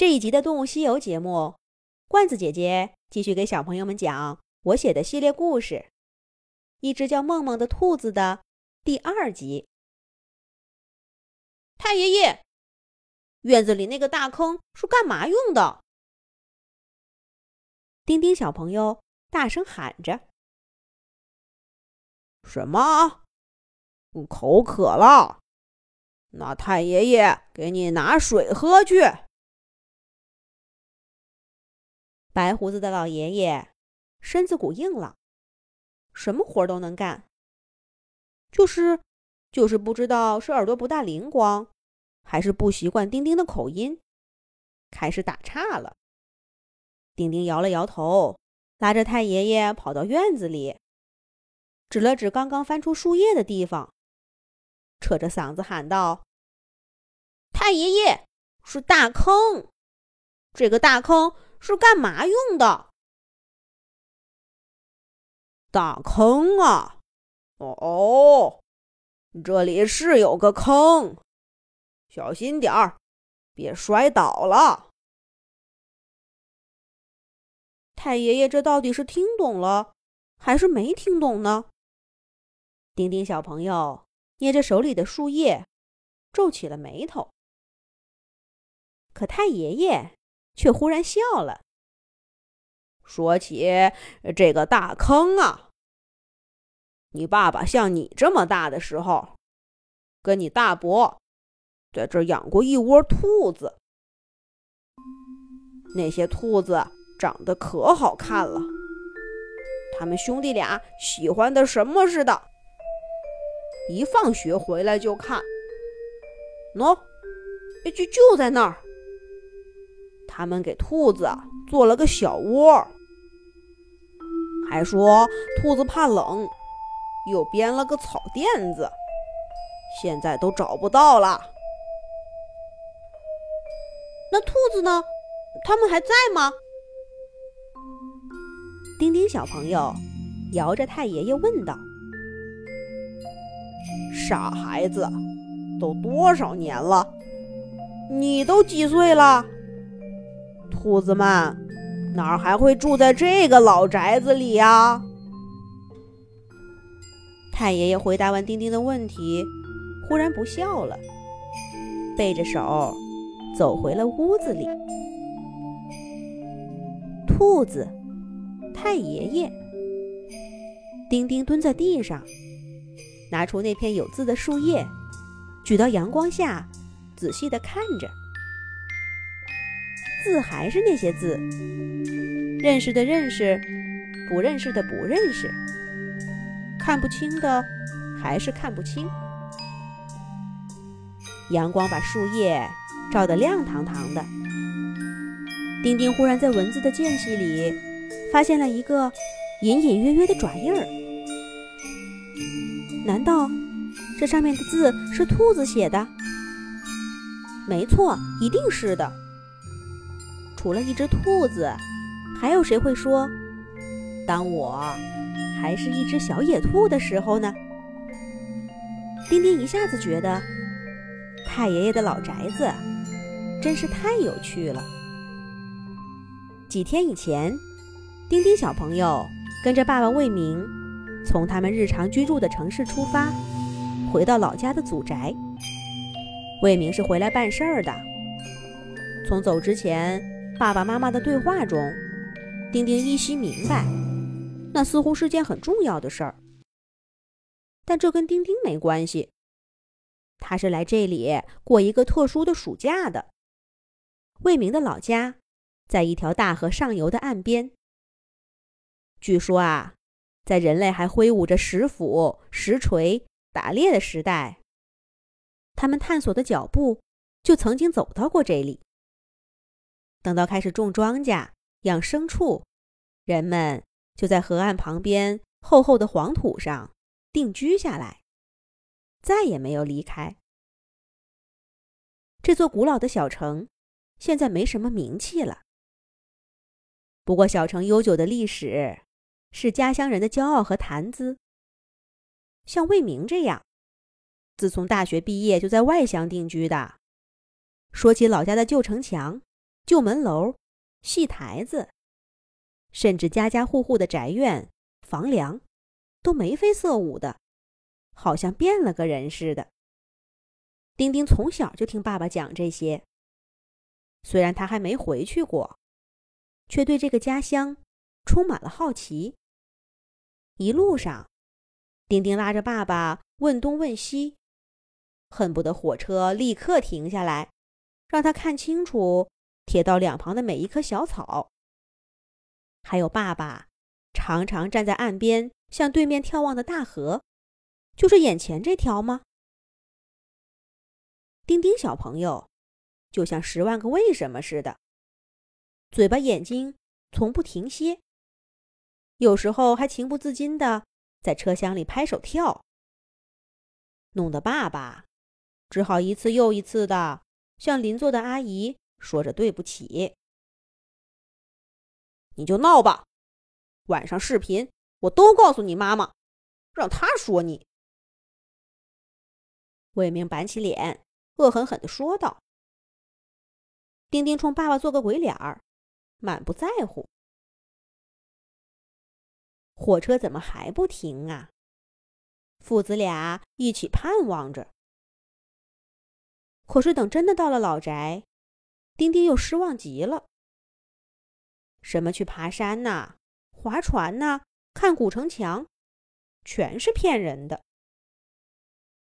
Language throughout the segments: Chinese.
这一集的《动物西游》节目，罐子姐姐继续给小朋友们讲我写的系列故事《一只叫梦梦的兔子》的第二集。太爷爷，院子里那个大坑是干嘛用的？丁丁小朋友大声喊着：“什么？口渴了？那太爷爷给你拿水喝去。”白胡子的老爷爷身子骨硬朗，什么活都能干。就是，就是不知道是耳朵不大灵光，还是不习惯丁丁的口音，开始打岔了。丁丁摇了摇头，拉着太爷爷跑到院子里，指了指刚刚翻出树叶的地方，扯着嗓子喊道：“太爷爷，是大坑！这个大坑。”是干嘛用的？大坑啊！哦，这里是有个坑，小心点儿，别摔倒了。太爷爷，这到底是听懂了还是没听懂呢？丁丁小朋友捏着手里的树叶，皱起了眉头。可太爷爷。却忽然笑了，说起这个大坑啊，你爸爸像你这么大的时候，跟你大伯在这养过一窝兔子，那些兔子长得可好看了，他们兄弟俩喜欢的什么似的，一放学回来就看，喏，就就在那儿。他们给兔子做了个小窝，还说兔子怕冷，又编了个草垫子，现在都找不到了。那兔子呢？他们还在吗？丁丁小朋友摇着太爷爷问道：“傻孩子，都多少年了？你都几岁了？”兔子们哪儿还会住在这个老宅子里呀？太爷爷回答完丁丁的问题，忽然不笑了，背着手走回了屋子里。兔子，太爷爷，丁丁蹲在地上，拿出那片有字的树叶，举到阳光下，仔细的看着。字还是那些字，认识的认识，不认识的不认识，看不清的还是看不清。阳光把树叶照得亮堂堂的。丁丁忽然在文字的间隙里发现了一个隐隐约约的爪印儿。难道这上面的字是兔子写的？没错，一定是的。除了一只兔子，还有谁会说：“当我还是一只小野兔的时候呢？”丁丁一下子觉得太爷爷的老宅子真是太有趣了。几天以前，丁丁小朋友跟着爸爸魏明从他们日常居住的城市出发，回到老家的祖宅。魏明是回来办事儿的，从走之前。爸爸妈妈的对话中，丁丁依稀明白，那似乎是件很重要的事儿。但这跟丁丁没关系，他是来这里过一个特殊的暑假的。魏明的老家在一条大河上游的岸边。据说啊，在人类还挥舞着石斧、石锤打猎的时代，他们探索的脚步就曾经走到过这里。等到开始种庄稼、养牲畜，人们就在河岸旁边厚厚的黄土上定居下来，再也没有离开。这座古老的小城现在没什么名气了。不过，小城悠久的历史是家乡人的骄傲和谈资。像魏明这样，自从大学毕业就在外乡定居的，说起老家的旧城墙。旧门楼、戏台子，甚至家家户户的宅院、房梁，都眉飞色舞的，好像变了个人似的。丁丁从小就听爸爸讲这些，虽然他还没回去过，却对这个家乡充满了好奇。一路上，丁丁拉着爸爸问东问西，恨不得火车立刻停下来，让他看清楚铁道两旁的每一棵小草。还有爸爸常常站在岸边向对面眺望的大河，就是眼前这条吗？丁丁小朋友，就像十万个为什么似的，嘴巴眼睛从不停歇，有时候还情不自禁的在车厢里拍手跳，弄得爸爸只好一次又一次的向邻座的阿姨说着对不起。你就闹吧，晚上视频我都告诉你妈妈，让她说你。魏明板起脸。恶狠狠地说道：“丁丁冲爸爸做个鬼脸儿，满不在乎。火车怎么还不停啊？”父子俩一起盼望着。可是等真的到了老宅，丁丁又失望极了。什么去爬山呐、划船呐、看古城墙，全是骗人的。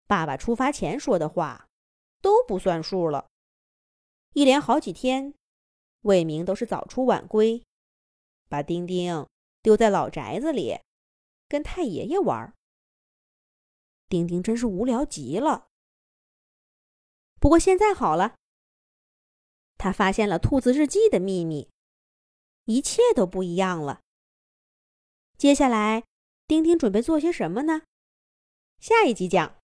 爸爸出发前说的话。都不算数了。一连好几天，魏明都是早出晚归，把丁丁丢在老宅子里，跟太爷爷玩。丁丁真是无聊极了。不过现在好了，他发现了兔子日记的秘密，一切都不一样了。接下来，丁丁准备做些什么呢？下一集讲。